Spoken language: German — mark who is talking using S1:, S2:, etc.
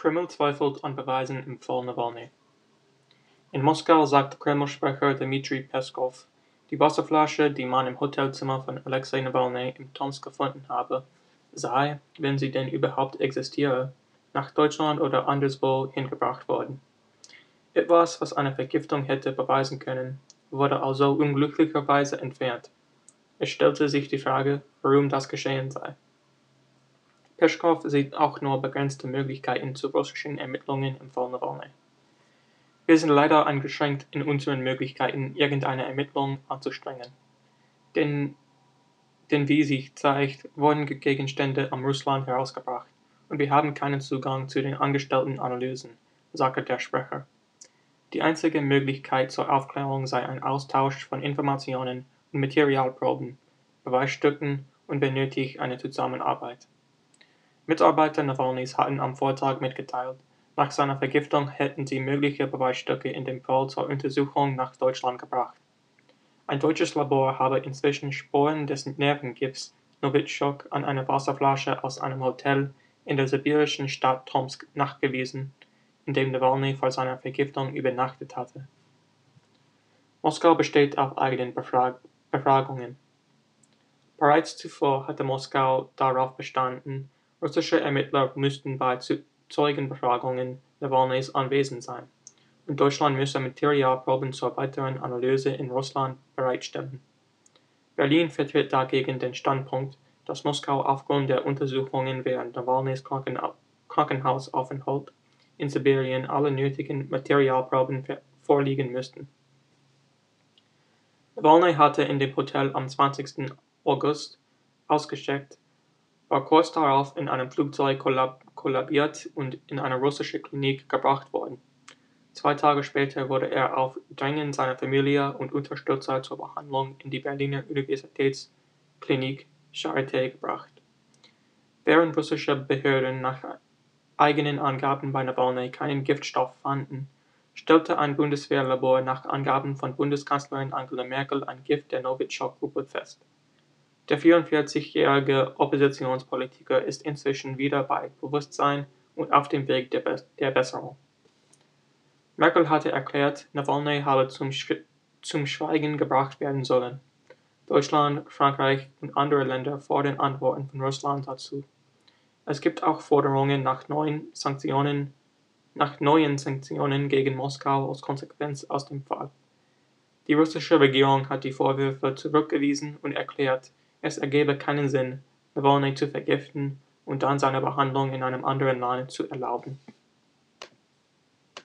S1: Kreml zweifelt an Beweisen im Fall Nawalny. In Moskau sagte Kreml-Sprecher Dmitri Peskov, die Wasserflasche, die man im Hotelzimmer von Alexei Nawalny im Tomsk gefunden habe, sei, wenn sie denn überhaupt existiere, nach Deutschland oder anderswo hingebracht worden. Etwas, was eine Vergiftung hätte beweisen können, wurde also unglücklicherweise entfernt. Es stellte sich die Frage, warum das geschehen sei. Peschkow sieht auch nur begrenzte Möglichkeiten zu russischen Ermittlungen im Nawalny. Wir sind leider eingeschränkt in unseren Möglichkeiten, irgendeine Ermittlung anzustrengen. Denn, denn wie sich zeigt, wurden Gegenstände am Russland herausgebracht und wir haben keinen Zugang zu den angestellten Analysen, sagte der Sprecher. Die einzige Möglichkeit zur Aufklärung sei ein Austausch von Informationen und Materialproben, Beweisstücken und wenn nötig eine Zusammenarbeit. Mitarbeiter Nawalnys hatten am Vortag mitgeteilt, nach seiner Vergiftung hätten sie mögliche Beweisstücke in dem Fall zur Untersuchung nach Deutschland gebracht. Ein deutsches Labor habe inzwischen Spuren des Nervengifts Novichok an einer Wasserflasche aus einem Hotel in der sibirischen Stadt Tomsk nachgewiesen, in dem Nawalny vor seiner Vergiftung übernachtet hatte. Moskau besteht auf eigenen Befrag Befragungen. Bereits zuvor hatte Moskau darauf bestanden, Russische Ermittler müssten bei Zeugenbefragungen Nawalnys anwesend sein, und Deutschland müsse Materialproben zur weiteren Analyse in Russland bereitstellen. Berlin vertritt dagegen den Standpunkt, dass Moskau aufgrund der Untersuchungen während Nawalnys Krankenhausaufenthalt in Sibirien alle nötigen Materialproben vorliegen müssten. Nawalny hatte in dem Hotel am 20. August ausgecheckt war kurz darauf in einem Flugzeug kollabiert und in eine russische Klinik gebracht worden. Zwei Tage später wurde er auf Drängen seiner Familie und Unterstützer zur Behandlung in die Berliner Universitätsklinik Charité gebracht. Während russische Behörden nach eigenen Angaben bei Nawalny keinen Giftstoff fanden, stellte ein Bundeswehrlabor nach Angaben von Bundeskanzlerin Angela Merkel ein Gift der Novichok-Gruppe fest. Der 44-jährige Oppositionspolitiker ist inzwischen wieder bei Bewusstsein und auf dem Weg der, Be der Besserung. Merkel hatte erklärt, Nawalny habe zum, Sch zum Schweigen gebracht werden sollen. Deutschland, Frankreich und andere Länder fordern Antworten von Russland dazu. Es gibt auch Forderungen nach neuen Sanktionen, nach neuen Sanktionen gegen Moskau als Konsequenz aus dem Fall. Die russische Regierung hat die Vorwürfe zurückgewiesen und erklärt, es ergebe keinen Sinn, Nawalny zu vergiften und dann seine Behandlung in einem anderen Land zu erlauben